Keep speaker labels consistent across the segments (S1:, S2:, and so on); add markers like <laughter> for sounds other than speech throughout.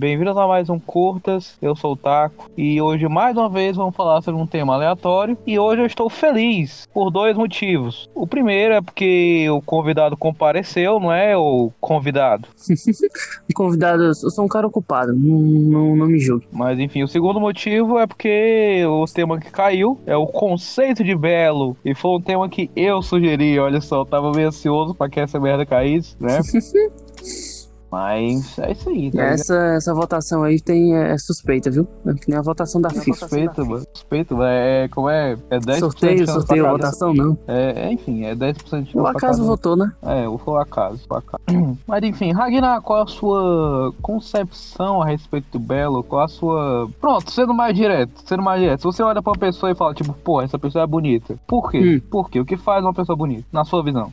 S1: Bem-vindos a mais um Curtas, eu sou o Taco e hoje mais uma vez vamos falar sobre um tema aleatório e hoje eu estou feliz por dois motivos. O primeiro é porque o convidado compareceu, não é o convidado? <laughs>
S2: convidado, eu sou um cara ocupado, não, não, não me julgue.
S1: Mas enfim, o segundo motivo é porque o tema que caiu é o conceito de belo e foi um tema que eu sugeri, olha só, eu tava meio ansioso pra que essa merda caísse, né? <laughs> Mas é isso aí. Tá
S2: essa, essa votação aí tem, é, suspeita, viu? É que nem a votação da FIFA.
S1: Suspeita, mano. Suspeita, mano. É, como é? É 10%
S2: Sorteio, sorteio, votação não.
S1: É, é, enfim, é 10% de
S2: O acaso votou, né?
S1: É, foi o acaso, o acaso. <clears throat> Mas enfim, Ragnar, qual a sua concepção a respeito do Belo? Qual a sua. Pronto, sendo mais direto, sendo mais direto. Se você olha pra uma pessoa e fala, tipo, pô, essa pessoa é bonita. Por quê? Hum. Por quê? O que faz uma pessoa bonita, na sua visão?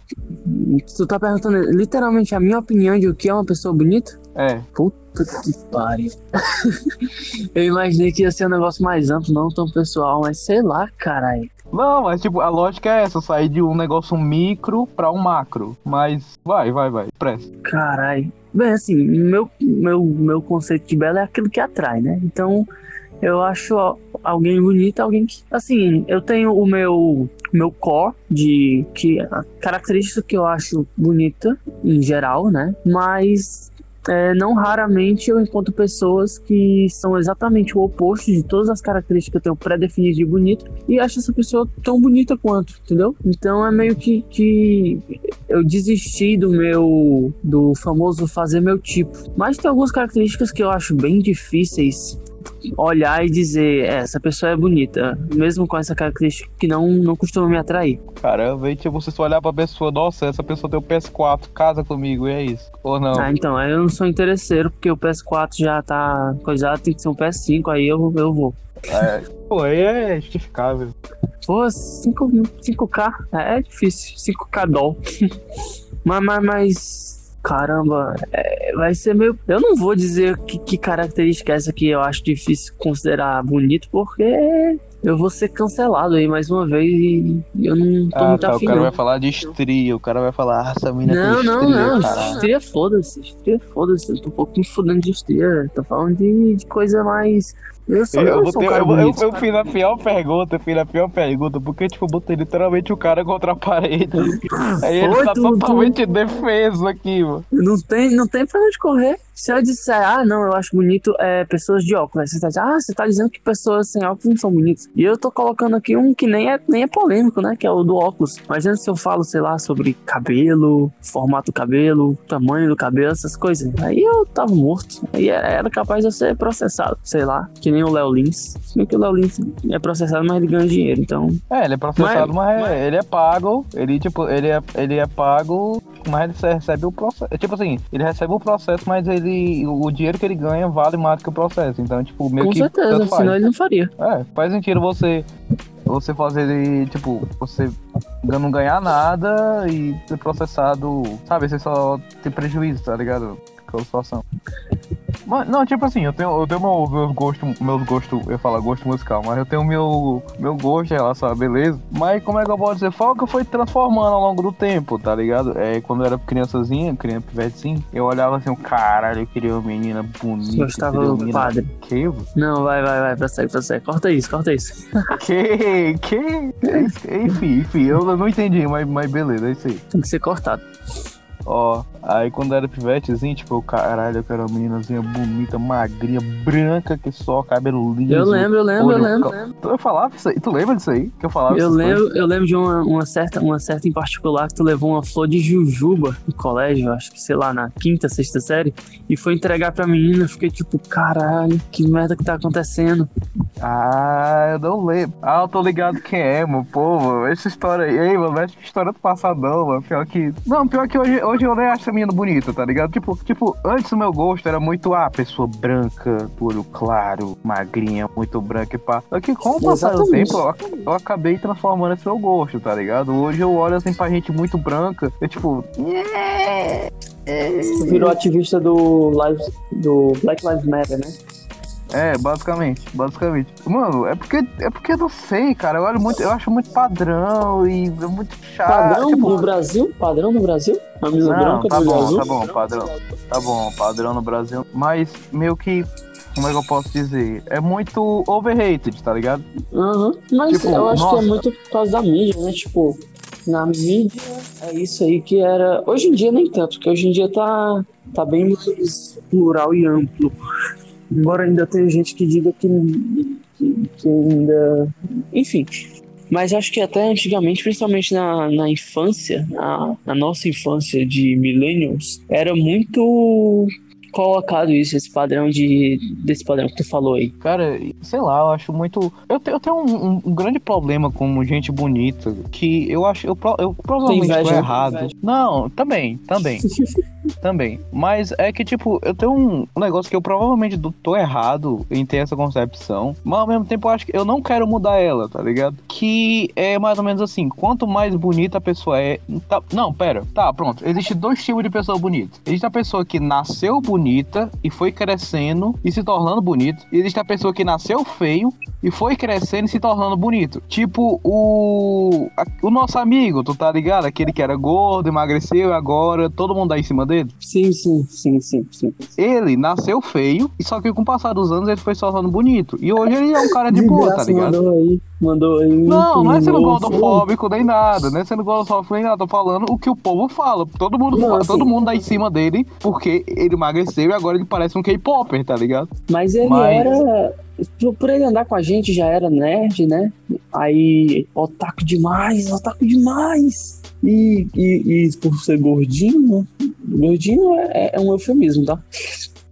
S2: Tu tá perguntando literalmente a minha opinião de o que é uma pessoa sou bonito?
S1: É.
S2: Puta que pariu. <laughs> eu imaginei que ia ser um negócio mais amplo, não tão pessoal, mas sei lá, caralho.
S1: Não, mas tipo, a lógica é essa, sair de um negócio micro pra um macro. Mas vai, vai, vai, presta.
S2: Caralho. Bem, assim, meu, meu, meu conceito de belo é aquilo que atrai, né? Então, eu acho alguém bonito, alguém que. Assim, eu tenho o meu meu core de que característica que eu acho bonita em geral, né? Mas é, não raramente eu encontro pessoas que são exatamente o oposto de todas as características que eu tenho pré-definidas de bonito e acho essa pessoa tão bonita quanto, entendeu? Então é meio que, que eu desisti do meu do famoso fazer meu tipo. Mas tem algumas características que eu acho bem difíceis olhar e dizer, é, essa pessoa é bonita, mesmo com essa característica que não, não costuma me atrair.
S1: Caramba, e tipo, você só olhar pra pessoa, nossa, essa pessoa tem o PS4, casa comigo, e é isso. Ou não?
S2: Ah, então, eu não sou interesseiro, porque o PS4 já tá coisado, tem que ser um PS5, aí eu, eu vou.
S1: É, pô, aí é justificável.
S2: Pô, 5, 5K, é, é difícil, 5K doll. <laughs> mas, mas, mas caramba, é, vai ser meio. Eu não vou dizer que, que característica é essa que eu acho difícil considerar bonito, porque eu vou ser cancelado aí mais uma vez e eu não tô ah, muito tá, afim.
S1: O cara vai falar de estria, o cara vai falar, ah, essa mina
S2: Não,
S1: não,
S2: estria, não, caralho. estria foda-se, estria foda-se, eu tô um pouco me fudendo de estria, tô falando de, de coisa mais eu, sou, eu, eu, ter,
S1: eu, eu, eu, fiz a pior pergunta, fiz a pior pergunta, porque, tipo, eu botei literalmente o cara contra a parede. Aí ele tá tu, totalmente tu... defeso aqui, mano.
S2: Não tem, não tem pra onde correr. Se eu disser, ah, não, eu acho bonito é, pessoas de óculos, você tá dizendo, ah, você tá dizendo que pessoas sem óculos não são bonitas. E eu tô colocando aqui um que nem é, nem é polêmico, né? Que é o do óculos. Imagina se eu falo, sei lá, sobre cabelo, formato do cabelo, tamanho do cabelo, essas coisas. Aí eu tava morto. Aí era capaz de eu ser processado, sei lá, que nem o Léo Lins. Se bem que o Léo Lins é processado, mas ele ganha dinheiro, então.
S1: É, ele é processado, mas, mas, ele é pago. Ele, tipo, ele é, ele é pago, mas ele recebe o processo. Tipo assim, ele recebe o processo, mas ele ele. O dinheiro que ele ganha vale mais do que o processo. Então, tipo, meio
S2: Com
S1: que.
S2: Com certeza, senão ele não faria.
S1: É, faz sentido você. Você fazer, tipo, você não ganhar nada e ser processado, sabe? Você só ter prejuízo, tá ligado? Com a situação. Mas, não, tipo assim, eu tenho, eu tenho meu, meus gostos, meus gostos, eu falo gosto musical, mas eu tenho meu, meu gosto em relação à beleza. Mas como é que eu posso dizer? Foi o que foi transformando ao longo do tempo, tá ligado? É, quando eu era criançazinha, criança pivete sim, eu olhava assim, caralho, eu queria uma menina bonita.
S2: Gostava do menina... padre.
S1: Que?
S2: Não, vai, vai, vai, prossegue, prossegue. Corta isso, corta isso. <laughs>
S1: que? Que? Enfim, enfim, eu não entendi, mas, mas beleza, é isso aí.
S2: Tem que ser cortado.
S1: Ó, aí quando era pivetezinho, tipo, eu, caralho, eu quero uma meninazinha bonita, magrinha, branca, que só cabelo liso.
S2: Eu lembro, eu lembro, eu lembro.
S1: Tu, eu falava isso aí, tu lembra disso aí? Que eu falava
S2: Eu lembro, coisas? eu lembro de uma, uma, certa, uma certa em particular que tu levou uma flor de jujuba no colégio, acho que, sei lá, na quinta, sexta série, e foi entregar pra menina, eu fiquei tipo, caralho, que merda que tá acontecendo.
S1: Ah, eu não lembro. Ah, eu tô ligado quem é, mano. Pô, mano, essa história aí, mano, essa história do passadão, mano. Pior que. Não, pior que hoje, hoje eu nem acho essa menina bonita, tá ligado? Tipo, tipo, antes o meu gosto era muito, ah, pessoa branca, olho claro, magrinha, muito branca e pá. Só que com o passar do tempo, eu, eu, acabei transformando esse meu gosto, tá ligado? Hoje eu olho assim pra gente muito branca, eu tipo, yeah!
S2: Virou ativista do, live, do Black Lives Matter, né?
S1: É, basicamente, basicamente. Mano, é porque é porque eu não sei, cara. Eu olho muito, eu acho muito padrão e é muito chato.
S2: Padrão
S1: tipo,
S2: no Brasil? Padrão no Brasil? Camisa
S1: Não,
S2: branca
S1: tá
S2: do
S1: bom,
S2: azul?
S1: tá bom, padrão. Tá bom, padrão no Brasil. Mas meio que. Como é que eu posso dizer? É muito overrated, tá ligado?
S2: Aham. Mas
S1: Tipo,
S2: eu acho que é
S1: nossa.
S2: muito por causa da mídia, né? Tipo, na mídia é isso aí que era. Hoje em dia nem tanto, porque hoje em dia tá, tá bem mais plural e amplo. Embora ainda tenha gente que diga que, que, que ainda. Enfim. Mas acho que até antigamente, principalmente na, na infância, na, na nossa infância de millennials, era muito colocado isso, esse padrão de. desse padrão que tu falou aí.
S1: Cara, sei lá, eu acho muito. Eu, te- eu tenho um, um- um grande problema com gente bonita. Que eu acho. Eu, eu provavelmente
S2: inveja,
S1: tô errado. Não, também, também. <laughs> também. Mas é que, tipo, eu tenho um, um negócio que eu provavelmente tô errado em ter essa concepção. Mas ao mesmo tempo eu acho que eu não quero mudar ela, tá ligado? Que é mais ou menos assim: quanto mais bonita a pessoa é. tá- não, pera. Tá, pronto. Existe dois tipos de pessoa bonita. Existe a pessoa que nasceu bonita e foi crescendo e se tornando bonito. E existe a pessoa que nasceu feio e foi crescendo e se tornando bonito. Tipo o. o nosso amigo, tu tá ligado? Aquele que era gordo, emagreceu e agora todo mundo dá em cima dele.
S2: Sim, sim, sim, sim, sim.
S1: Ele nasceu feio, e só que com o passar dos anos ele foi se tornando bonito. E hoje ele é um cara de boa, tá ligado?
S2: Mandou aí, mandou aí.
S1: Não, não é sendo gordofóbico nem nada, não é sendo gordofóbico nem nada, tô falando o que o povo fala. Todo mundo,
S2: Não,
S1: fa-
S2: assim-
S1: todo mundo dá em cima dele porque ele emagreceu e agora ele parece um K-Popper, tá ligado?
S2: Mas ele
S1: Mas-
S2: era. por- ele andar com a gente já era nerd, né? Aí, otaku demais, otaku demais. E, e, e por ser gordinho, né? Gordinho é, é um eufemismo, tá?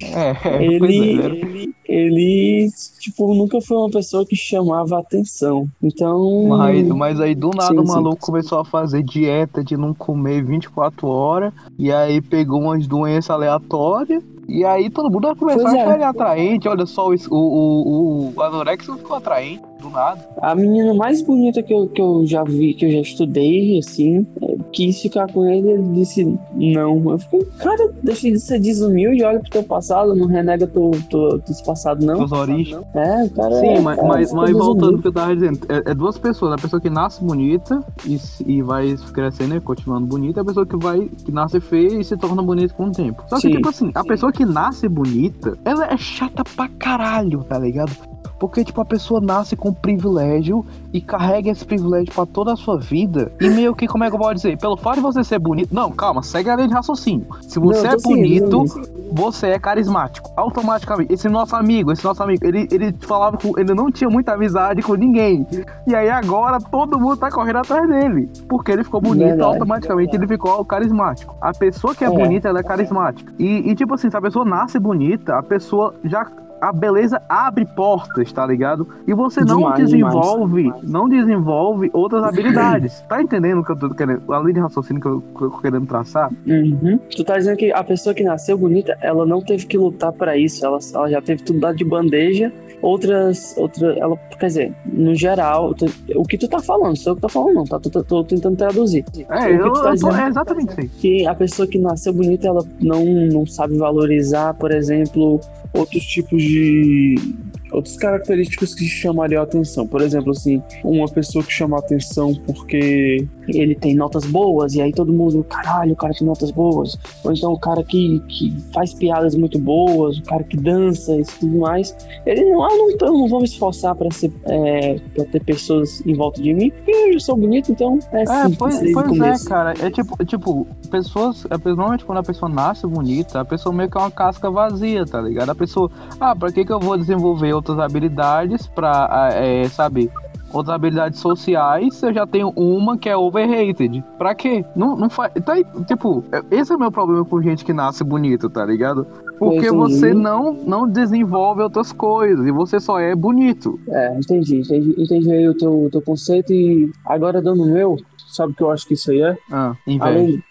S1: É, pois é,
S2: Ele,
S1: né?
S2: ele, ele, tipo, nunca foi uma pessoa que chamava atenção. Então.
S1: Mas, mas aí do nada
S2: Sim,
S1: o
S2: sim.
S1: maluco começou a fazer dieta de não comer 24 horas, e aí pegou umas doenças aleatórias, e aí todo mundo vai começar
S2: Pois
S1: a
S2: é.
S1: achar ele atraente. Olha só, o, o, o, o anorexia ficou atraente, do nada.
S2: A menina mais bonita que eu, que eu já vi, que eu já estudei, assim, é, quis ficar com ele, ele disse não. Eu fiquei, cara, deixa de ser desumilde, olha pro teu passado, não renega teu, teu, teu passado, não.
S1: Suas origens.
S2: É, o cara.
S1: Sim,
S2: é,
S1: mas,
S2: cara,
S1: mas, mas voltando ao que eu tava dizendo, é, é duas pessoas, a pessoa que nasce bonita e, se- e vai crescendo e continuando bonita, e a pessoa que vai, que nasce feia e se torna bonita com o tempo. Só que,
S2: Sim.
S1: tipo assim, a pessoa que nasce bonita, ela é chata pra caralho, tá ligado? Porque, tipo, a pessoa nasce com privilégio e carrega esse privilégio pra toda a sua vida. E meio que, como é que eu posso dizer? Pelo fato de você ser bonito. Não, calma, segue a linha de raciocínio. Se
S2: Não,
S1: você
S2: eu
S1: é bonito, você é carismático. Automaticamente. Esse nosso amigo, esse nosso amigo, ele, ele falava com. Ele não tinha muita amizade com ninguém. E aí agora todo mundo tá correndo atrás dele. Porque ele ficou bonito,
S2: Verdade.
S1: automaticamente ele ficou carismático. A pessoa que é,
S2: É.
S1: bonita, ela é carismática. E, e, tipo assim, se a pessoa nasce bonita, a pessoa já. A beleza abre portas, tá ligado? E você não
S2: Demais,
S1: desenvolve,
S2: demais.
S1: não desenvolve outras habilidades. Tá entendendo o que eu tô querendo? A linha de raciocínio que eu, que eu tô querendo traçar?
S2: Uhum. Tu tá dizendo que a pessoa que nasceu bonita, ela não teve que lutar pra isso, ela, ela já teve tudo dado de bandeja. Outras, outra, ela, quer dizer, no geral, tu- o que tu tá falando, sou eu que tô falando, não, tá? Tô, tô- tô tentando traduzir.
S1: É,
S2: O que
S1: eu,
S2: tu tá
S1: eu tô-
S2: dizendo?
S1: é exatamente isso
S2: que a pessoa que nasceu bonita ela não, não sabe valorizar, por exemplo, outros tipos de outras características que chamariam a atenção. Por exemplo, assim, uma pessoa que chama a atenção porque ele tem notas boas e aí todo mundo, caralho, o cara tem notas boas. Ou então o cara que, que faz piadas muito boas, o cara que dança e tudo mais. Ele não, ah, não, eu não vou me esforçar pra ser é, para ter pessoas em volta de mim, porque eu já sou bonito, então é,
S1: É,
S2: simples
S1: pois,
S2: desde
S1: pois é,
S2: começo.
S1: cara. É tipo, é tipo, pessoas. É, normalmente quando a pessoa nasce bonita, a pessoa meio que é uma casca vazia, tá ligado? A pessoa, ah, pra que, que eu vou desenvolver outras habilidades pra, ah, é, sabe? Outras habilidades sociais, eu já tenho uma que é overrated. Pra quê? Não, não faz. Tá, tipo, é- esse é o meu problema com gente que nasce bonito, tá ligado? Porque
S2: entendi.
S1: você não, não desenvolve outras coisas e você só é bonito.
S2: É, entendi, entendi, entendi aí o teu, teu conceito e agora dando o meu, sabe o que eu acho que isso aí é?
S1: Ah, inveja.
S2: Além.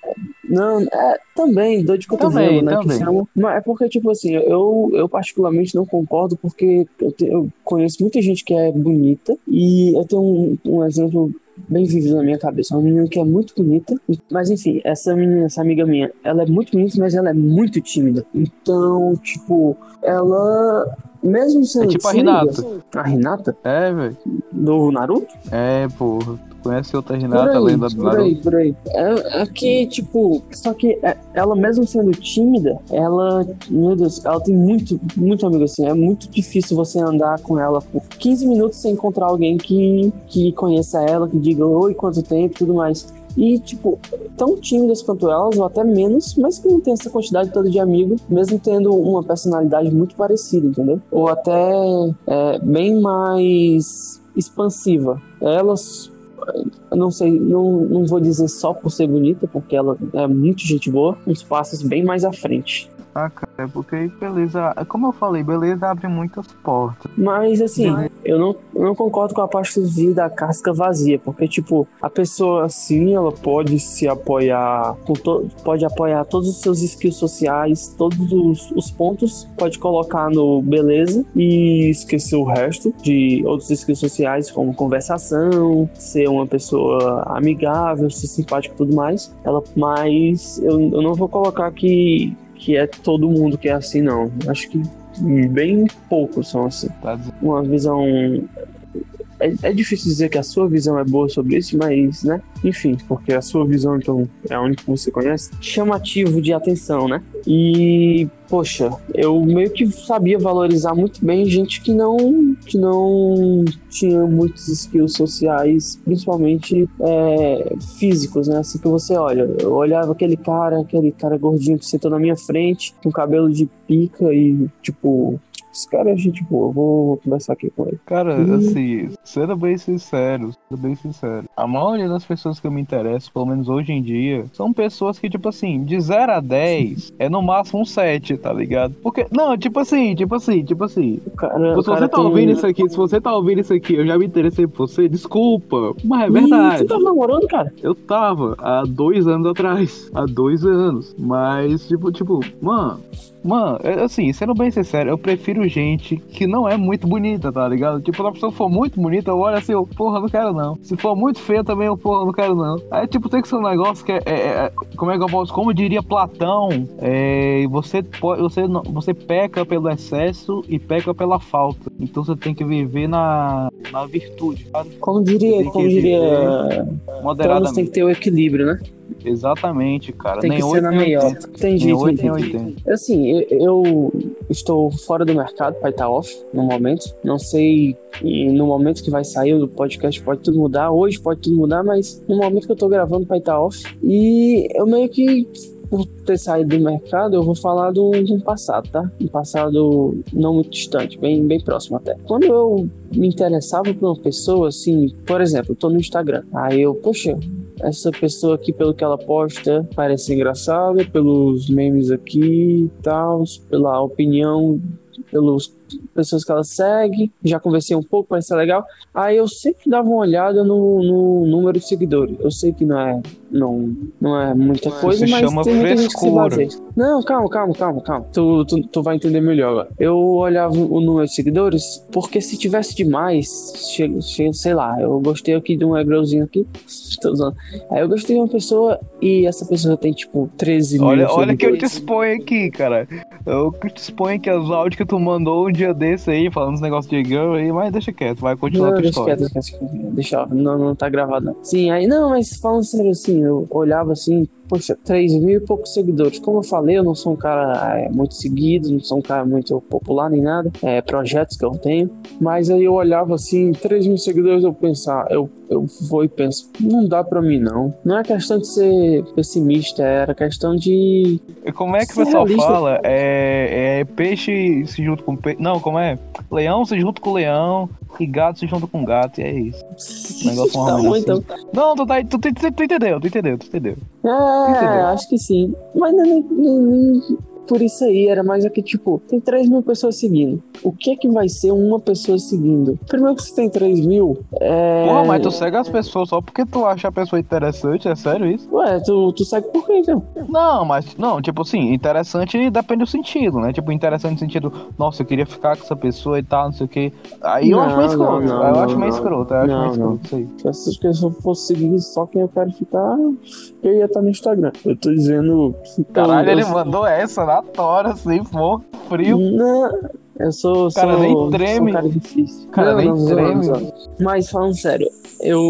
S2: Não, é também, dor de cotovelo,
S1: Também,
S2: né?
S1: também.
S2: Mas é porque, tipo assim, eu, eu particularmente não concordo, porque eu, te- eu conheço muita gente que é bonita, e eu tenho um, um exemplo bem vívido na minha cabeça. Uma menina que é muito bonita, mas enfim, essa menina, essa amiga minha, ela é muito bonita, mas ela é muito tímida. Então, tipo, ela mesmo sendo
S1: É tipo a Renata.
S2: A Renata?
S1: É, velho.
S2: Do Naruto?
S1: É, porra. Conhece outra
S2: Por
S1: Renata,
S2: aí,
S1: lenda do
S2: por aí, por aí. É, é que, tipo, só que é- ela mesmo sendo tímida, ela, meu Deus, ela tem muito, muito amigo assim. É muito difícil você andar com ela por 15 minutos sem encontrar alguém que, que conheça ela, que diga oi, quanto tempo e tudo mais. E, tipo, tão tímidas quanto elas, ou até menos, mas que não tem essa quantidade toda de amigos, mesmo tendo uma personalidade muito parecida, entendeu? Ou até é, bem mais expansiva. Elas não sei, não, não vou dizer só por ser bonita, porque ela é muito gente boa, uns passos bem mais à frente.
S1: Ah, cara, é porque beleza. Como eu falei, beleza abre muitas portas.
S2: Mas assim, eu não, eu não concordo com a parte da casca vazia, porque tipo, a pessoa assim, ela pode se apoiar pode apoiar todos os seus skills sociais, todos os, os pontos, pode colocar no beleza e esquecer o resto de outros skills sociais, como conversação, ser uma pessoa amigável, ser simpática e tudo mais. Ela, mas eu, eu não vou colocar que que é todo mundo que é assim, não. Acho que bem poucos são assim.
S1: Tá?
S2: Uma visão. É, é difícil dizer que a sua visão é boa sobre isso, mas, né? Enfim, porque a sua visão, então, é a única que você conhece. Chamativo de atenção, né? E, poxa, eu meio que sabia valorizar muito bem gente que não, que não tinha muitos skills sociais, principalmente é, físicos, né? Assim que você olha. Eu olhava aquele cara, aquele cara gordinho que sentou na minha frente, com cabelo de pica e, tipo, esse cara é gente boa, eu vou conversar aqui com ele.
S1: Cara,
S2: Hum.
S1: assim, sendo bem sincero, sendo bem sincero, a maioria das pessoas que eu me interesso, pelo menos hoje em dia, são pessoas que, tipo assim, de 0 a 10 é no máximo um 7, tá ligado? Porque, não, tipo assim, tipo assim, tipo assim.
S2: Cara,
S1: Se você tá
S2: tem-
S1: ouvindo isso aqui, se você tá ouvindo isso aqui, eu já me interessei por você, desculpa, mas é verdade.
S2: Tu tá namorando, cara?
S1: Eu tava há dois anos atrás. Há dois anos. Mas, tipo, tipo, mano. Mano, é assim, sendo bem sincero, eu prefiro gente que não é muito bonita, tá ligado? Tipo, se a pessoa for muito bonita, eu olho assim, eu, porra, não quero não. Se for muito feia também, eu, porra, não quero não. Aí, tipo, tem que ser um negócio que é. é- é- como é que eu posso. Como diria Platão, é, você, pode, você, não- você peca pelo excesso e peca pela falta. Então você tem que viver na, na virtude, sabe?
S2: Como diria, como diria,
S1: Moderadamente.
S2: tem que ter o equilíbrio, né?
S1: Exatamente, cara.
S2: Tem
S1: nem
S2: que ser
S1: 8,
S2: na
S1: nem
S2: meiota.
S1: 80.
S2: Entendi,
S1: Nem 8,
S2: entendi.
S1: nem 80.
S2: Assim, eu, eu estou fora do mercado para estar off no momento. Não sei no momento que vai sair o podcast pode tudo mudar. Hoje pode tudo mudar, mas no momento que eu tô gravando para estar off. E eu meio que por ter saído do mercado, eu vou falar do, do passado, tá? Um passado não muito distante, bem, bem próximo até. Quando eu me interessava por uma pessoa, assim, por exemplo, eu tô no Instagram. Aí eu, poxa, essa pessoa aqui, pelo que ela posta, parece engraçada, pelos memes aqui e tal, pela opinião, pelas pessoas que ela segue, já conversei um pouco, parece ser legal. Aí eu sempre dava uma olhada no, no número de seguidores. Eu sei que não é, não, não é muita coisa, mas
S1: chama
S2: tem muita gente que se
S1: frescura.
S2: baseia. Não, calma, calma, calma, calma. Tu, tu, tu vai entender melhor agora. Eu olhava o número de seguidores, porque se tivesse demais, chega, chega, sei lá, eu gostei aqui de um egrãozinho aqui. <laughs> Tô usando. Aí eu gostei de uma pessoa e essa pessoa tem tipo 13 mil
S1: Olha, olha que eu te exponho aqui, cara. Eu te exponho que os áudios que tu mandou dia desse aí, falando uns negócios de girl aí, mas deixa quieto, vai continuar a
S2: Não,
S1: tua
S2: deixa
S1: história.
S2: quieto, deixa quieto. Deixa, não, não tá gravado não. Sim, aí não, mas falando sério assim, eu olhava assim, poxa, 3 mil e poucos seguidores. Como eu falei, eu não sou um cara é, muito seguido, não sou um cara muito popular nem nada, é projetos que eu tenho. Mas aí eu olhava assim, 3 mil seguidores, eu pensar, eu, eu vou e penso, não dá pra mim não. Não é questão de ser pessimista, era questão de.
S1: Como é que o pessoal
S2: realista.
S1: fala? É, é peixe se junta com peixe. Não, como é? Leão se junta com leão e gato se junta com gato, e é isso. <laughs> Negócio
S2: tá bom,
S1: assim.
S2: então.
S1: Não, tu, tá, tu, tu, tu, tu entendeu, tu entendeu, tu entendeu.
S2: É,
S1: Entendeu?
S2: acho que sim. Mas não é nem, nem- nem- por isso aí, era mais aqui, tipo, tem 3 mil pessoas seguindo. O que é que vai ser uma pessoa seguindo? Primeiro que você tem 3 mil, é.
S1: Porra, mas tu segue as pessoas só porque tu acha a pessoa interessante, é sério isso?
S2: Ué, tu, tu segue por quê, então?
S1: Não, mas, não, tipo assim, interessante depende do sentido, né? Tipo, interessante no sentido, nossa, eu queria ficar com essa pessoa e tal, não sei o quê. Aí eu
S2: Não,
S1: acho meio escroto,
S2: não,
S1: eu
S2: não,
S1: acho meio escroto, eu acho meio escroto isso aí.
S2: Se pessoas fossem seguir só quem eu quero ficar, eu ia estar no Instagram. Eu tô dizendo.
S1: Caralho,
S2: eu,
S1: ele
S2: eu,
S1: mandou essa na tora, assim, pô, frio.
S2: Não, eu sou.
S1: Cara,
S2: sou,
S1: nem
S2: sou um
S1: treme.
S2: cara difícil.
S1: Cara,
S2: Não,
S1: nem
S2: não,
S1: treme.
S2: não. Mas falando sério, eu,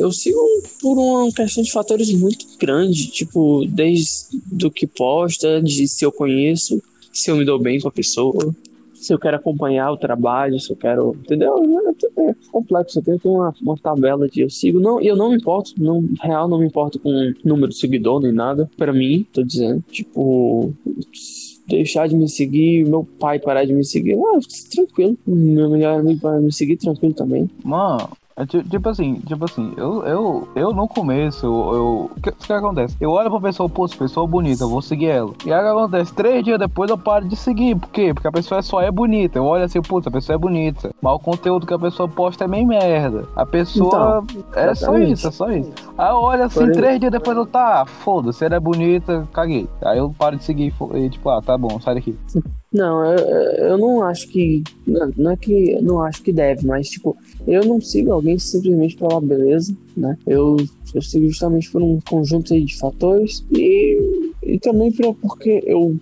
S2: eu sigo por uma questão de fatores muito grande. Tipo, desde do que posta, de se eu conheço, se eu me dou bem com a pessoa. Se eu quero acompanhar o trabalho, se eu quero. Entendeu? É é complexo. Eu tenho uma, uma tabela de eu sigo. Não, eu não me importo, não, real, não me importo com número de seguidor nem nada. Pra mim, tô dizendo. Tipo, deixar de me seguir, meu pai parar de me seguir, ah, tranquilo. Meu melhor amigo de me seguir, tranquilo também.
S1: Mano, é tipo assim, tipo assim, eu, eu, eu no começo, eu. O que, que acontece? Eu olho pra pessoa, pô, pessoa é bonita, eu vou seguir ela. E aí o que acontece? Três dias depois eu paro de seguir. Por quê? Porque a pessoa só é bonita. Eu olho assim, putz, a pessoa é bonita. Mas o conteúdo que a pessoa posta é meio merda. A pessoa. é só isso, é só isso. Aí eu olho assim,
S2: Porém-
S1: três dias depois eu tá, foda-se, ela é bonita, caguei. Aí eu paro de seguir e tipo, ah, tá bom, sai daqui. <laughs>
S2: Não, eu, eu não acho que. Não, é que não acho que deve, mas tipo, eu não sigo alguém simplesmente pela beleza, né? Eu, eu sigo justamente por um conjunto de fatores e, e também porque eu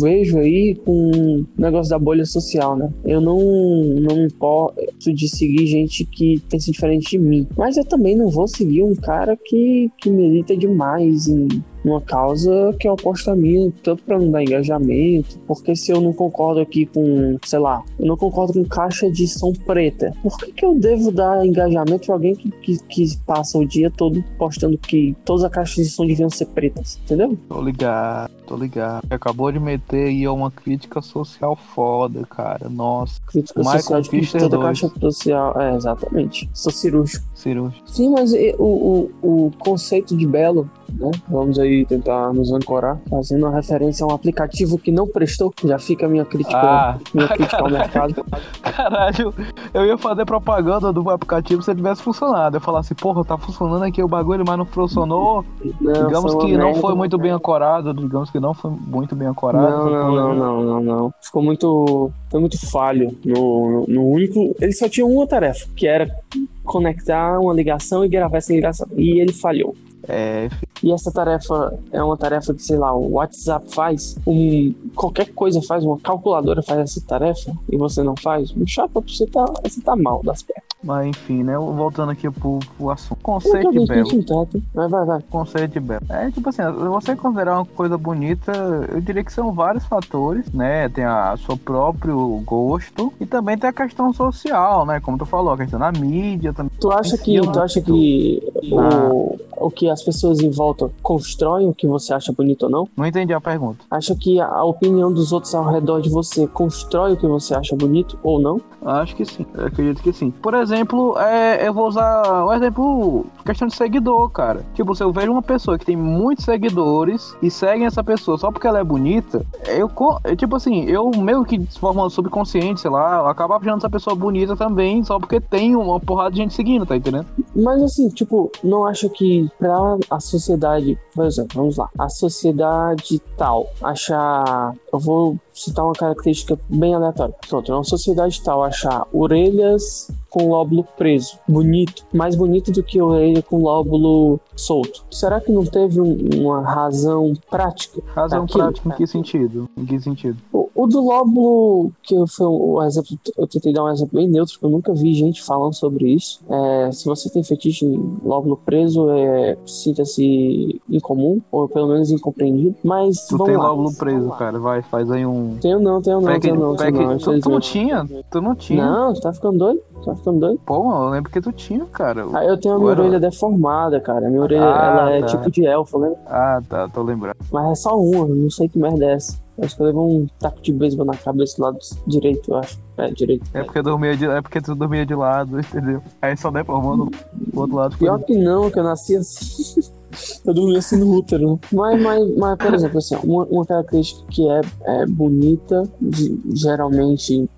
S2: vejo aí com o negócio da bolha social, né? Eu não, não me importo de seguir gente que pensa diferente de mim. Mas eu também não vou seguir um cara que, que milita demais em uma causa que é oposta a mim, tanto para não dar engajamento, porque se eu não concordo aqui com, sei lá, eu não concordo com caixa de som preta, por que, que eu devo dar engajamento para alguém que, que, que passa o dia todo postando que todas as caixas de som deviam ser pretas, entendeu?
S1: Tô ligado, tô ligado. Acabou de meter aí uma crítica social foda, cara. Nossa,
S2: Crítica
S1: Michael
S2: social de
S1: 2.
S2: caixa social. É, exatamente. Sou cirúrgico.
S1: cirúrgico.
S2: Sim, mas o, o, o conceito de belo, né? Vamos aí tentar nos ancorar, fazendo uma referência a um aplicativo que não prestou. Já fica a minha crítica,
S1: Ah,
S2: minha crítica ao mercado. <laughs>
S1: caralho, eu ia fazer propaganda do aplicativo se ele tivesse funcionado. Eu falasse, porra, tá funcionando aqui o bagulho, mas não funcionou.
S2: Não,
S1: digamos que não foi muito bem ancorado, digamos que não foi muito bem ancorado.
S2: Não, não, não, não, não, não. Ficou muito. Foi muito falho no, no, no único. Ele só tinha uma tarefa, que era conectar uma ligação e gravar essa ligação. E ele falhou.
S1: É,
S2: E essa tarefa é uma tarefa que, sei lá, o WhatsApp faz, um, qualquer coisa faz, uma calculadora faz essa tarefa e você não faz, um chapa, você tá, você tá mal das pernas.
S1: Mas enfim, né? Voltando aqui pro, pro assunto. Conceito de belo.
S2: Vai, vai, vai.
S1: Conceito de belo. É tipo assim, você considerar uma coisa bonita, eu diria que são vários fatores, né? Tem a seu próprio gosto e também tem a questão social, né? Como tu falou, a questão da mídia também.
S2: Tu acha que, tu acha que
S1: Ah.
S2: o, o que as pessoas em volta constroem o que você acha bonito ou não?
S1: Não entendi a pergunta.
S2: Acha que a opinião dos outros ao redor de você constrói o que você acha bonito ou não?
S1: Acho que sim, eu acredito que sim. Por exemplo, é, eu vou usar um exemplo, questão de seguidor, cara. Tipo, se eu vejo uma pessoa que tem muitos seguidores e seguem essa pessoa só porque ela é bonita, eu, tipo assim, eu meio que de forma subconsciente, sei lá, eu acabo achando essa pessoa bonita também só porque tem uma porrada de gente seguindo, tá entendendo?
S2: Mas assim, tipo, não acha que pra a sociedade, por exemplo, vamos lá, a sociedade tal achar, eu vou citar uma característica bem aleatória. Pronto, uma sociedade tal achar orelhas com lóbulo preso, bonito, mais bonito do que orelha com lóbulo solto. Será que não teve um- uma razão prática?
S1: Razão prática em que sentido? Em que sentido?
S2: O, o do lóbulo, que foi o exemplo, eu tentei dar um exemplo bem neutro, porque eu nunca vi gente falando sobre isso. É, se você tem fetiche em lóbulo preso, é, sinta-se incomum, ou pelo menos incompreendido. Mas
S1: Tu tem
S2: lá.
S1: lóbulo preso, cara, vai, faz aí um...
S2: Tenho não, tenho não, tenho não, tenho
S1: pack-
S2: não,
S1: tu, tu não tinha? Tu não tinha?
S2: Não, tá ficando doido? Tá ficando doido?
S1: Pô, mano, eu lembro que tu tinha, cara.
S2: Ah, eu tenho a minha orelha deformada, cara. A minha orelha
S1: Ah,
S2: ela é
S1: tá.
S2: tipo de elfo, né?
S1: Ah, tá, tô lembrando.
S2: Mas é só uma, não sei que merda é essa. Acho que eu levei um taco de beisebol na cabeça do lado direito, eu acho. É, direito.
S1: É porque, dormia de, é porque tu dormia de lado, <laughs> entendeu? Aí só deformando o outro lado.
S2: Pior que não, que eu nasci assim. <laughs> Eu dormi assim no útero. Mas, mas, mas, por exemplo, assim, uma, uma característica que é, é bonita, de, geralmente,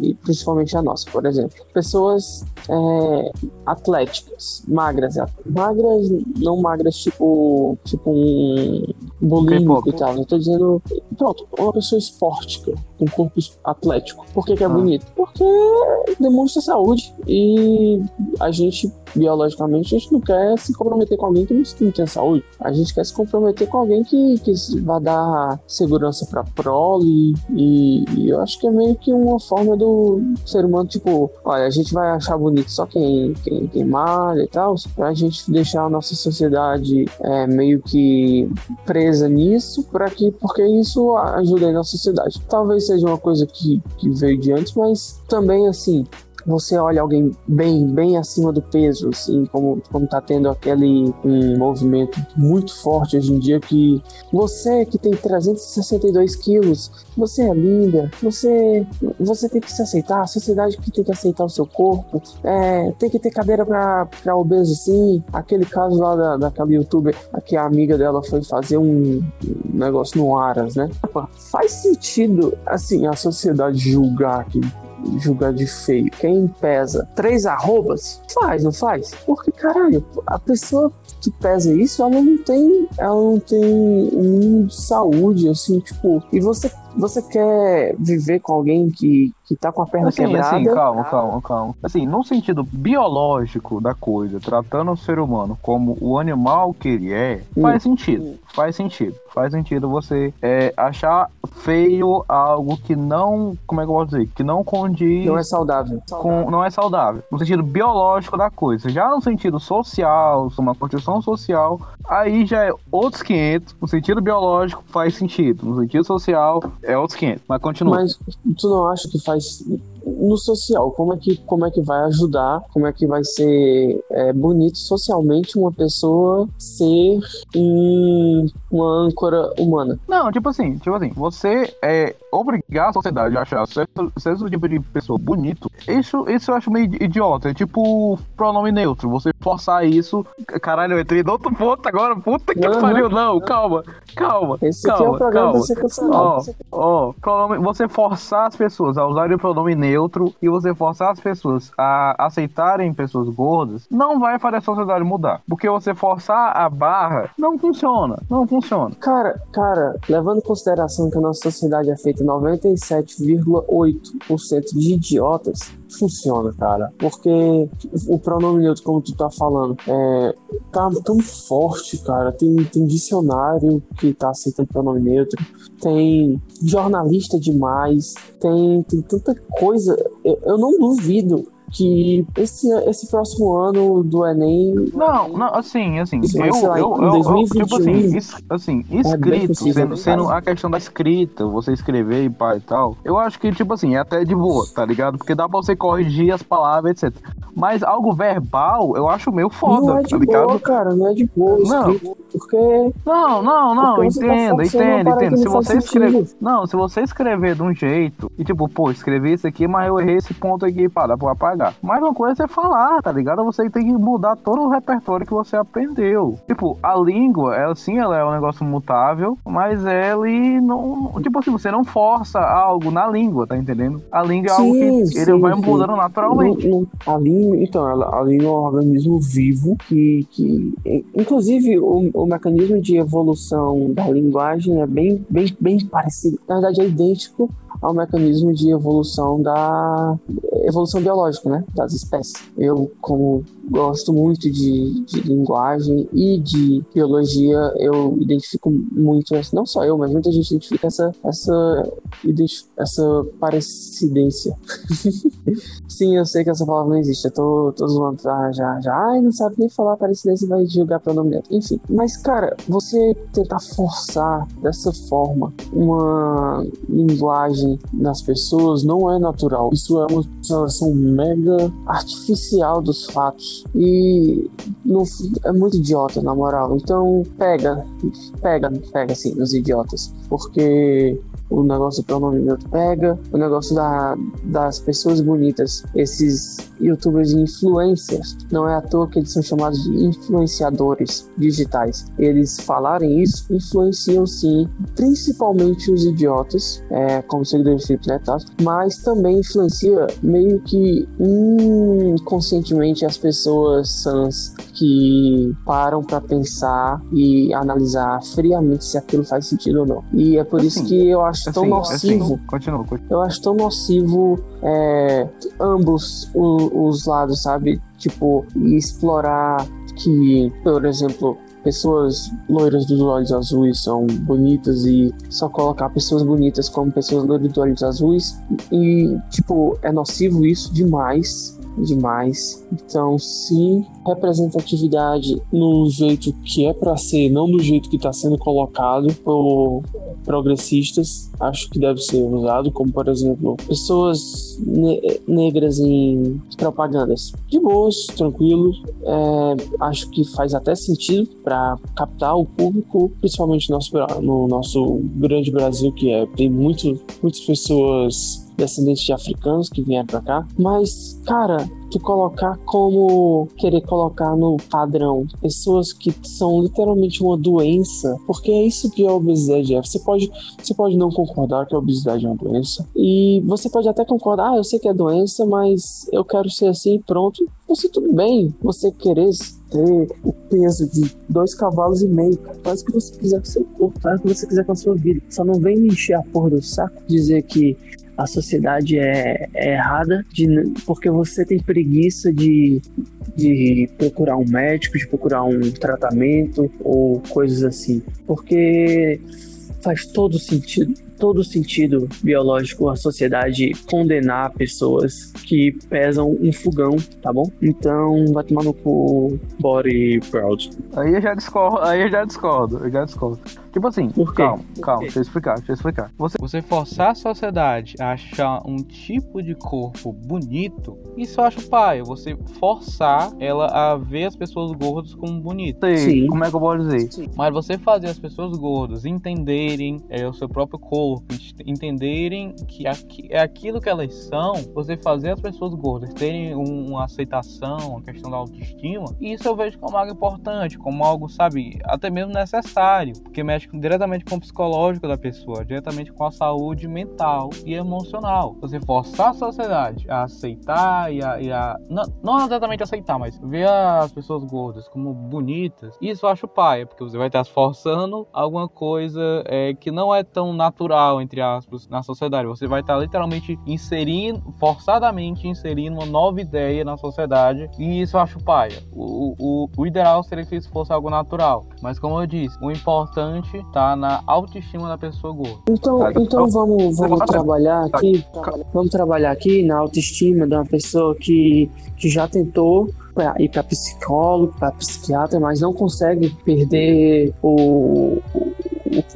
S2: e principalmente a nossa, por exemplo. Pessoas é, atléticas, magras. Magras, não magras tipo, tipo um bulímico e tal. Eu tô dizendo, pronto, uma pessoa esportica, com corpo atlético. Por que, que é ah. bonito? Porque demonstra saúde e a gente biologicamente, a gente não quer se comprometer com alguém que não, tem saúde. A gente quer se comprometer com alguém que, que vai dar segurança pra prole. E, e, eu acho que é meio que uma forma do ser humano, tipo, olha, a gente vai achar bonito só quem, quem, quem malha e tal, pra gente deixar a nossa sociedade é, meio que presa nisso, para que, porque isso ajuda aí na sociedade. Talvez seja uma coisa que, que veio de antes, mas também assim, você olha alguém bem, bem acima do peso, assim, como, como tá tendo aquele um movimento muito forte hoje em dia que você que tem 362 quilos, você é linda, você, você tem que se aceitar, a sociedade que tem que aceitar o seu corpo, é, tem que ter cadeira pra, pra obeso sim, aquele caso lá da, daquela youtuber, que a amiga dela foi fazer um negócio no Aras, né? Faz sentido, assim, a sociedade julgar que julgar de feio. Quem pesa três arrobas, faz, não faz? Porque, caralho, a pessoa que pesa isso, ela não tem, ela não tem um mínimo de saúde, assim, tipo, e você você quer viver com alguém que, que tá com a perna
S1: assim,
S2: quebrada?
S1: Assim, calma, calma, calma. Assim, no sentido biológico da coisa, tratando o ser humano como o animal que ele é, hum. faz sentido. Faz sentido. Faz sentido você é, achar feio algo que não. Como é que eu posso dizer? Que não condiz.
S2: Não é saudável.
S1: Com, não é saudável. No sentido biológico da coisa. Já no sentido social, uma construção social, aí já é outros 500. No sentido biológico, faz sentido. No sentido social, é outros 500, mas continua.
S2: Mas tu não acha que faz Just. No social, como é que, como é que vai ajudar, como é que vai ser é, bonito socialmente uma pessoa ser um, uma âncora humana.
S1: Não, tipo assim, tipo assim, você é obrigar a sociedade a achar certo, certo tipo de pessoa bonito, isso, isso eu acho meio idiota. É tipo pronome neutro. Você forçar isso. Caralho, eu entrei no outro ponto agora. Puta que uhum. pariu, não, calma, calma.
S2: Esse
S1: calma,
S2: aqui é o programa calma.
S1: Ó, ó, você forçar as pessoas a usarem o pronome neutro e você forçar as pessoas a aceitarem pessoas gordas, não vai fazer a sociedade mudar. Porque você forçar a barra não funciona. Não funciona.
S2: Cara, cara, levando em consideração que a nossa sociedade é feita 97,8% de idiotas, funciona, cara. Porque o pronome neutro, como tu tá falando, é, tá tão forte, cara. Tem, tem dicionário que tá aceitando pronome neutro, tem jornalista demais, tem, tem tanta coisa. Eu, eu não duvido que esse, esse próximo ano do Enem.
S1: Não, não, assim, assim, eu, eu, eu, eu, 2021, tipo assim, is, assim, é escrito, sendo, sendo a questão da escrita, você escrever e pá e tal, eu acho que, tipo assim, é até de boa, tá ligado? Porque dá pra você corrigir as palavras, etc. Mas algo verbal, eu acho meio foda,
S2: não é de
S1: tá ligado?
S2: Boa, cara, não é de boa, não. porque.
S1: Não, não, não, entenda, tá entenda, entenda. Se você escrever. Não, se você escrever de um jeito, e tipo, pô, escrevi isso aqui, mas eu errei esse ponto aqui, pá, dá pra apagar jogar. Mas uma coisa é falar, tá ligado? Você tem que mudar todo o repertório que você aprendeu. Tipo, a língua, ela sim, ela é um negócio mutável, mas ele não. Tipo assim, você não força algo na língua, tá entendendo? A língua é algo que sim, ele vai mudando naturalmente.
S2: a língua, então, ela, a língua é um organismo vivo que. que inclusive, o, o mecanismo de evolução da linguagem é bem, bem, bem parecido. Na verdade, é idêntico ao mecanismo de evolução da evolução biológica, né, das espécies. Eu, como gosto muito de, de linguagem e de biologia, eu identifico muito, não só eu, mas muita gente identifica essa essa essa parecidência. <laughs> Sim, eu sei que essa palavra não existe. Eu tô, tô zoando já, já, já. Ai, não sabe nem falar parecidência vai julgar pelo nome. Enfim, mas cara, você tentar forçar dessa forma uma linguagem nas pessoas não é natural. Isso é uma observação mega artificial dos fatos. E não, é muito idiota, na moral. Então, pega, pega, pega assim, nos idiotas. Porque o negócio do pronome neutro pega, o negócio da, das pessoas bonitas, esses youtubers influencers, não é à toa que eles são chamados de influenciadores digitais. Eles falarem isso influenciam sim, principalmente os idiotas, é, como seguidores do Felipe Neto, mas também influencia meio que inconscientemente as pessoas sãs que param para pensar e analisar friamente se aquilo faz sentido ou não. E é por assim, isso que eu acho tão assim, nocivo.
S1: Assim, continua, continua.
S2: Eu acho tão nocivo é, ambos os, os lados, sabe? Tipo, explorar que, por exemplo, pessoas loiras dos olhos azuis são bonitas e só colocar pessoas bonitas como pessoas loiras dos olhos azuis. E tipo é nocivo isso demais demais. Então, sim, representatividade no jeito que é para ser, não do jeito que está sendo colocado por progressistas, acho que deve ser usado, como por exemplo, pessoas ne negras em propagandas. De boas, tranquilo, é, acho que faz até sentido para captar o público, principalmente no nosso, no nosso grande Brasil, que é, tem muito, muitas pessoas descendentes de africanos que vieram para cá. Mas, cara, tu colocar como querer colocar no padrão pessoas que são literalmente uma doença, porque é isso que a obesidade é. Você pode, você pode não concordar que a obesidade é uma doença, e você pode até concordar, ah, eu sei que é doença, mas eu quero ser assim, pronto. Você tudo bem, você querer ter o peso de dois cavalos e meio, faz o que você quiser com seu corpo, faz o que você quiser com a sua vida. Só não vem me encher a porra do saco dizer que a sociedade é, é errada de, porque você tem preguiça de, de procurar um médico, de procurar um tratamento ou coisas assim. Porque faz todo sentido todo sentido biológico a sociedade condenar pessoas que pesam um fogão, tá bom? Então vai tomar no cu body proud.
S1: Aí eu já discordo, aí eu já discordo, eu já discordo. Tipo assim, calma, calma, deixa eu explicar, deixa eu explicar. Você, você forçar a sociedade a achar um tipo de corpo bonito, isso eu acho pai. Você forçar ela a ver as pessoas gordas como bonitas. Sim. Como é que eu posso dizer? Sim. Mas você fazer as pessoas gordas entenderem é, o seu próprio corpo, entenderem que é aquilo que elas são, você fazer as pessoas gordas terem uma aceitação, a questão da autoestima, isso eu vejo como algo importante, como algo, sabe, até mesmo necessário, porque mexe diretamente com o psicológico da pessoa, diretamente com a saúde mental e emocional. Você forçar a sociedade a aceitar e a. E a não, não exatamente aceitar, mas ver as pessoas gordas como bonitas, isso eu acho paia, porque você vai estar forçando alguma coisa é, que não é tão natural, entre aspas, na sociedade. Você vai estar literalmente inserindo, forçadamente inserindo uma nova ideia na sociedade, e isso eu acho paia. O, o, o ideal seria que isso fosse algo natural, mas como eu disse, o importante tá na autoestima da pessoa gorda.
S2: Então, tá, então vamos, vamos trabalhar aqui, vamos trabalhar aqui na autoestima de uma pessoa que, que já tentou ir para psicólogo, para psiquiatra, mas não consegue perder o, o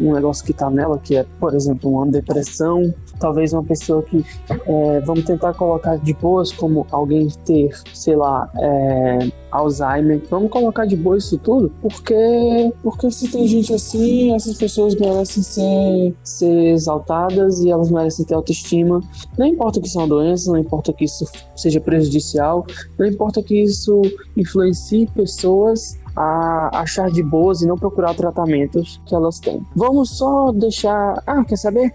S2: um negócio que tá nela, que é, por exemplo, uma depressão, talvez uma pessoa que é, vamos tentar colocar de boas como alguém ter, sei lá, é, Alzheimer. Vamos colocar de boa isso tudo, porque porque se tem gente assim, essas pessoas merecem ser, ser exaltadas e elas merecem ter autoestima. Não importa que isso é uma doença, não importa que isso seja prejudicial, não importa que isso influencie pessoas a achar de boas e não procurar tratamentos que elas têm. Vamos só deixar. Ah, quer saber?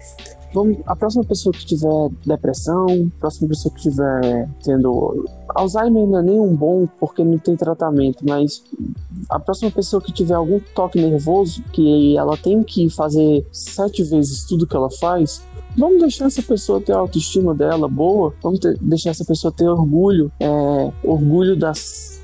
S2: Vamos, a próxima pessoa que tiver depressão, a próxima pessoa que tiver tendo Alzheimer não é nem um bom porque não tem tratamento, mas a próxima pessoa que tiver algum toque nervoso, que ela tem que fazer sete vezes tudo que ela faz, Vamos deixar essa pessoa ter a autoestima dela boa, vamos ter, deixar essa pessoa ter orgulho, é, orgulho da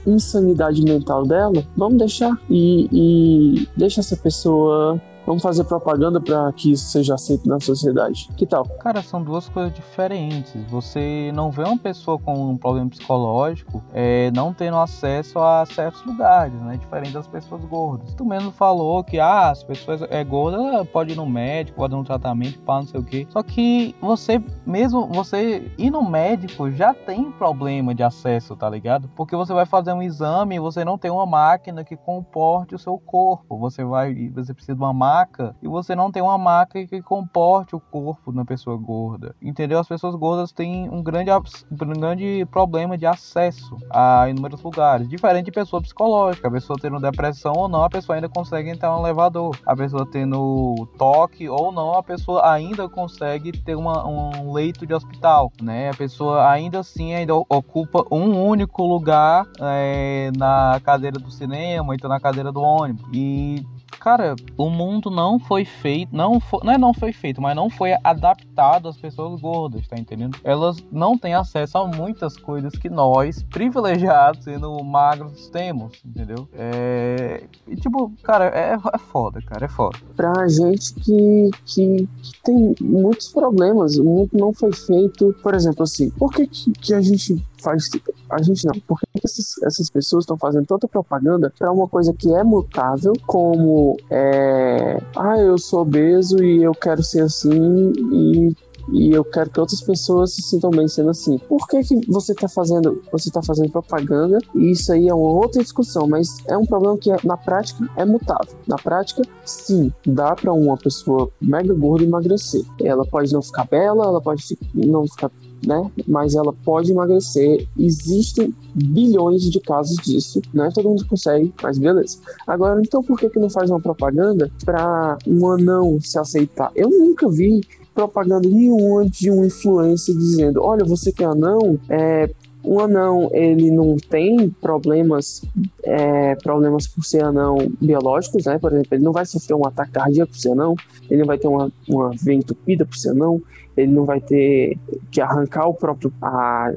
S2: insanidade mental dela, vamos deixar. E, e deixa essa pessoa Vamos fazer propaganda para que isso seja aceito na sociedade. Que tal?
S1: Cara, são duas coisas diferentes. Você não vê uma pessoa com um problema psicológico é, não tendo acesso a certos lugares, né? Diferente das pessoas gordas. Tu mesmo falou que ah, as pessoas é gorda pode ir no médico, pode dar um tratamento, para não sei o que. Só que você mesmo você ir no médico já tem problema de acesso, tá ligado? Porque você vai fazer um exame e você não tem uma máquina que comporte o seu corpo. Você vai, você precisa de uma máquina maca e você não tem uma maca que comporte o corpo da pessoa gorda. Entendeu? As pessoas gordas têm um grande, um grande problema de acesso a inúmeros lugares. Diferente de pessoa psicológica. A pessoa tendo depressão ou não, a pessoa ainda consegue entrar no elevador. A pessoa tendo toque ou não, a pessoa ainda consegue ter uma, um leito de hospital, né? A pessoa ainda assim ainda ocupa um único lugar é, na cadeira do cinema, então na cadeira do ônibus. E cara, o mundo não foi feito, não foi, não é não foi feito, mas não foi adaptado às pessoas gordas, tá entendendo? Elas não têm acesso a muitas coisas que nós, privilegiados, sendo magros, temos, entendeu? É, e, tipo, cara, é, é foda, cara, é foda.
S2: Pra gente que, que, que, tem muitos problemas, o mundo não foi feito, por exemplo, assim, por que, que, que a gente faz. A gente não. Por que essas, pessoas estão fazendo tanta propaganda para uma coisa que é mutável, como é. Ah, eu sou obeso e eu quero ser assim e e eu quero que outras pessoas se sintam bem sendo assim. Por que, que você está fazendo, você tá fazendo propaganda? E isso aí é uma outra discussão, mas é um problema que na prática é mutável. Na prática, sim, dá para uma pessoa mega gorda emagrecer. Ela pode não ficar bela, ela pode não ficar né? Mas ela pode emagrecer. Existem bilhões de casos disso, né? Todo mundo consegue, mas beleza. Agora, então por que que não faz uma propaganda para um anão se aceitar? Eu nunca vi propaganda nenhuma de um influencer dizendo: olha, você que é anão, é, o anão ele não tem problemas é, problemas por ser anão biológicos, né? Por exemplo, ele não vai sofrer um ataque cardíaco por ser anão, ele não vai ter uma, uma veia entupida por ser anão, ele não vai ter que arrancar o próprio a,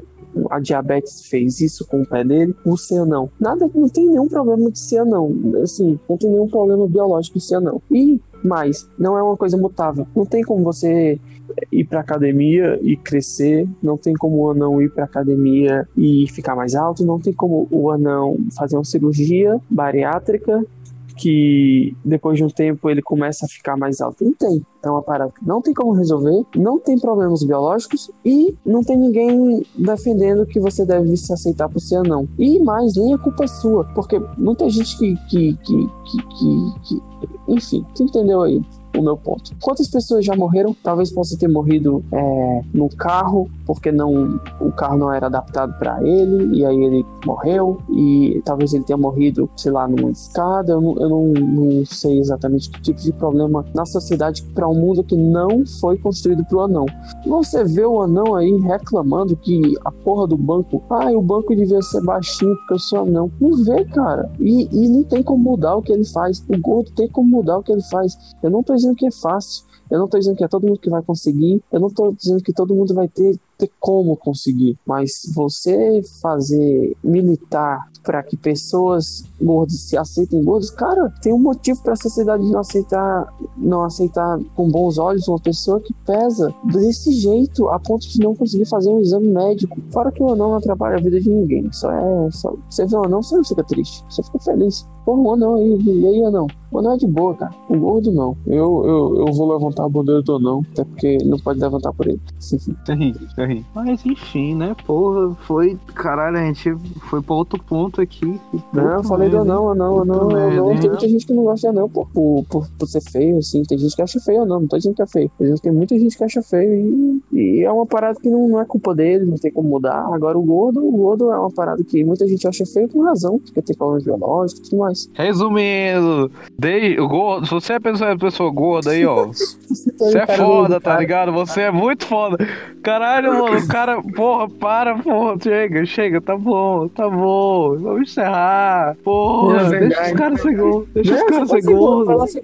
S2: a diabetes fez isso com o pé dele, o ser anão. Nada, não tem nenhum problema de ser anão. Assim, não tem nenhum problema biológico de ser anão. E mais, não é uma coisa mutável. Não tem como você ir para academia e crescer, não tem como o anão ir para academia e ficar mais alto, não tem como o anão fazer uma cirurgia bariátrica que depois de um tempo ele começa a ficar mais alto. Não tem. É uma parada que não tem como resolver, não tem problemas biológicos e não tem ninguém defendendo que você deve se aceitar por ser anão. E mais, nem a culpa é sua, porque muita gente que, que, que, que, que, que enfim, tu entendeu aí? O meu ponto. Quantas pessoas já morreram? Talvez possa ter morrido é, no carro, porque não o carro não era adaptado para ele, e aí ele morreu, e talvez ele tenha morrido, sei lá, numa escada. Eu não, eu não, não sei exatamente que tipo de problema na sociedade para um mundo que não foi construído pro anão. Você vê o anão aí reclamando que a porra do banco, ah, o banco devia ser baixinho porque eu sou anão. Não vê, cara. E, e não tem como mudar o que ele faz. O gordo tem como mudar o que ele faz. Eu não tô dizendo que é fácil. Eu não estou dizendo que é todo mundo que vai conseguir. Eu não estou dizendo que todo mundo vai ter, ter como conseguir. Mas você fazer militar para que pessoas gordas se aceitem gordas, cara, tem um motivo para a sociedade não aceitar, não aceitar com bons olhos uma pessoa que pesa desse jeito a ponto de não conseguir fazer um exame médico. Fora que o anão não atrapalha a vida de ninguém. Só é. Só, você vê o anão, você não fica triste. Você fica feliz. Porra, o anão aí, e aí, anão? O anão é de boa, cara. O gordo não. Eu, eu, eu vou levantar a bandeira do anão, até porque não pode levantar por ele.
S1: Terrível, <laughs> terrível. <laughs> Mas enfim, né? Porra, foi. Caralho, a gente foi pra outro ponto aqui.
S2: Não, eu falei do anão, anão, anão, anão. Tem muita gente que não gosta de anão por, por, por, por ser feio, assim. Tem gente que acha feio anão, não tô dizendo que é feio. Tem muita gente que acha feio e, e é uma parada que não, não é culpa dele, não tem como mudar. Agora o gordo, o gordo é uma parada que muita gente acha feio com razão, porque tem problemas biológicos e tudo mais.
S1: Resumindo, dei, o gordo, se você é pessoa, pessoa gorda aí, ó. <laughs> você é foda, tá ligado? Você é muito foda. Caralho, mano, o cara, porra, para, porra, chega, chega, tá bom, tá bom, vamos encerrar. Porra, é deixa os caras ser deixa os caras ser.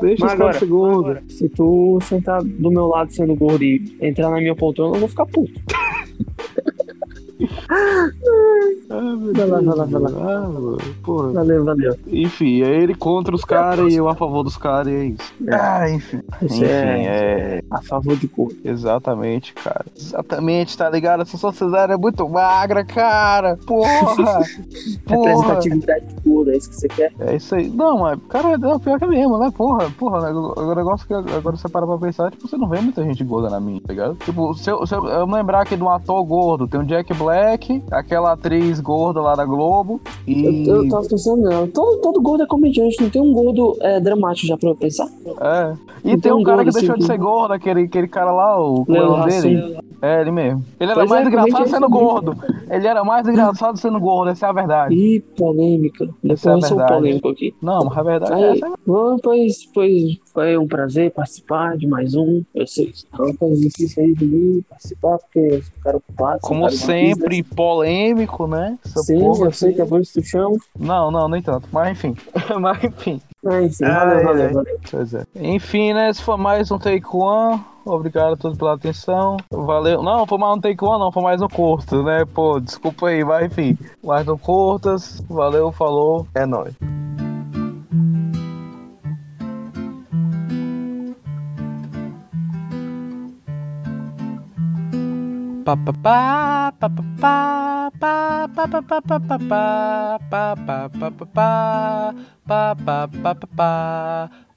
S1: Deixa os caras ser.
S2: Se tu sentar do meu lado sendo gordo e entrar na minha poltrona, eu vou ficar puto. <laughs>
S1: vai lá, vai lá, vai lá. Ah, porra. Valeu, valeu. Enfim, é ele contra os caras e eu a favor dos caras e é isso. Ah, enfim. enfim, é...
S2: é... A favor de cor.
S1: Exatamente, cara. Exatamente, tá ligado? Essa sociedade é muito magra, cara. Porra. <laughs>
S2: Representatividade pura, é isso que você quer?
S1: É isso aí. Não, mas, cara, é pior que é mesmo, né? Porra, porra. Né? O negócio que agora você para pra pensar, tipo, você não vê muita gente gorda na minha, tá ligado? Tipo, se eu, se eu, eu lembrar aqui de um ator gordo, tem um Jack Black moleque, aquela atriz gorda lá da Globo. E.
S2: Eu, eu tava pensando nela. Todo, todo gordo é comediante, não tem um gordo é, dramático já pra eu pensar?
S1: É. E tem
S2: tem
S1: um
S2: um
S1: cara que deixou
S2: assim
S1: de ser gordo, aquele, aquele cara lá, o é o
S2: Leo
S1: nome dele? É, ele mesmo. Ele era
S2: Pois
S1: mais
S2: é,
S1: engraçado sendo
S2: esse
S1: gordo. Ele era mais engraçado sendo gordo, essa é a verdade.
S2: Ih, polêmica. Depois
S1: é
S2: eu sou
S1: verdade.
S2: polêmico aqui.
S1: Não, mas a verdade é
S2: Aí,
S1: essa.
S2: bom, pois, pois foi um prazer participar de mais um. Eu sei que é difícil aí de mim participar, porque eu cara ocupado.
S1: Como sempre, polêmico, né? Essa
S2: Sim,
S1: porra
S2: eu sei que é bom chama.
S1: Não, não, nem tanto. Mas enfim. <laughs> mas enfim.
S2: Mas enfim,
S1: Ai,
S2: valeu, valeu, valeu.
S1: Pois é. Enfim, né? Esse foi mais um Take One. Obrigado a todos pela atenção. Valeu. Não, foi mais um Take One, não. Foi mais um Curtas, né? Pô, desculpa aí, mas enfim. Mais um Curtas. Valeu, falou. É nóis.
S3: pa